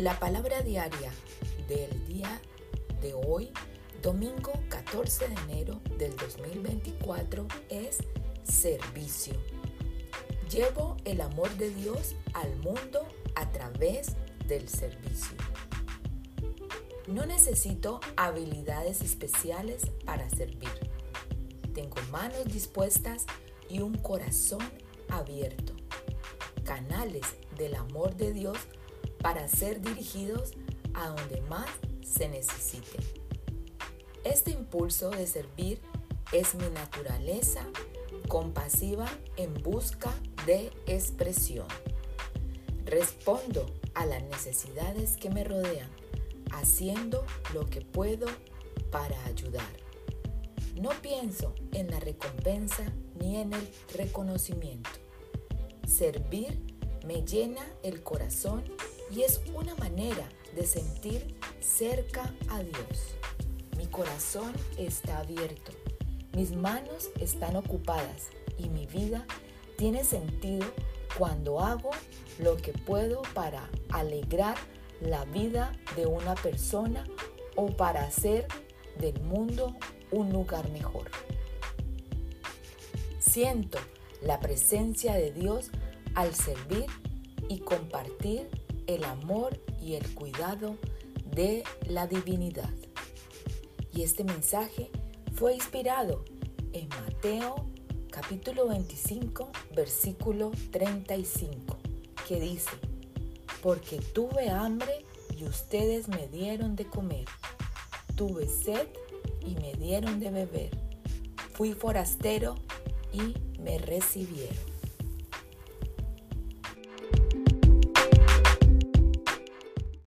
La palabra diaria del día de hoy, domingo 14 de enero del 2024, es servicio. Llevo el amor de Dios al mundo a través del servicio. No necesito habilidades especiales para servir. Tengo manos dispuestas y un corazón abierto. Canales del amor de Dios para ser dirigidos a donde más se necesite. Este impulso de servir es mi naturaleza compasiva en busca de expresión. Respondo a las necesidades que me rodean, haciendo lo que puedo para ayudar. No pienso en la recompensa ni en el reconocimiento. Servir me llena el corazón y es una manera de sentir cerca a Dios. Mi corazón está abierto, mis manos están ocupadas y mi vida tiene sentido cuando hago lo que puedo para alegrar la vida de una persona o para hacer del mundo un lugar mejor. Siento la presencia de Dios al servir y compartir el amor y el cuidado de la divinidad. Y este mensaje fue inspirado en Mateo capítulo 25 versículo 35 que dice, porque tuve hambre y ustedes me dieron de comer, tuve sed y me dieron de beber, fui forastero y me recibieron.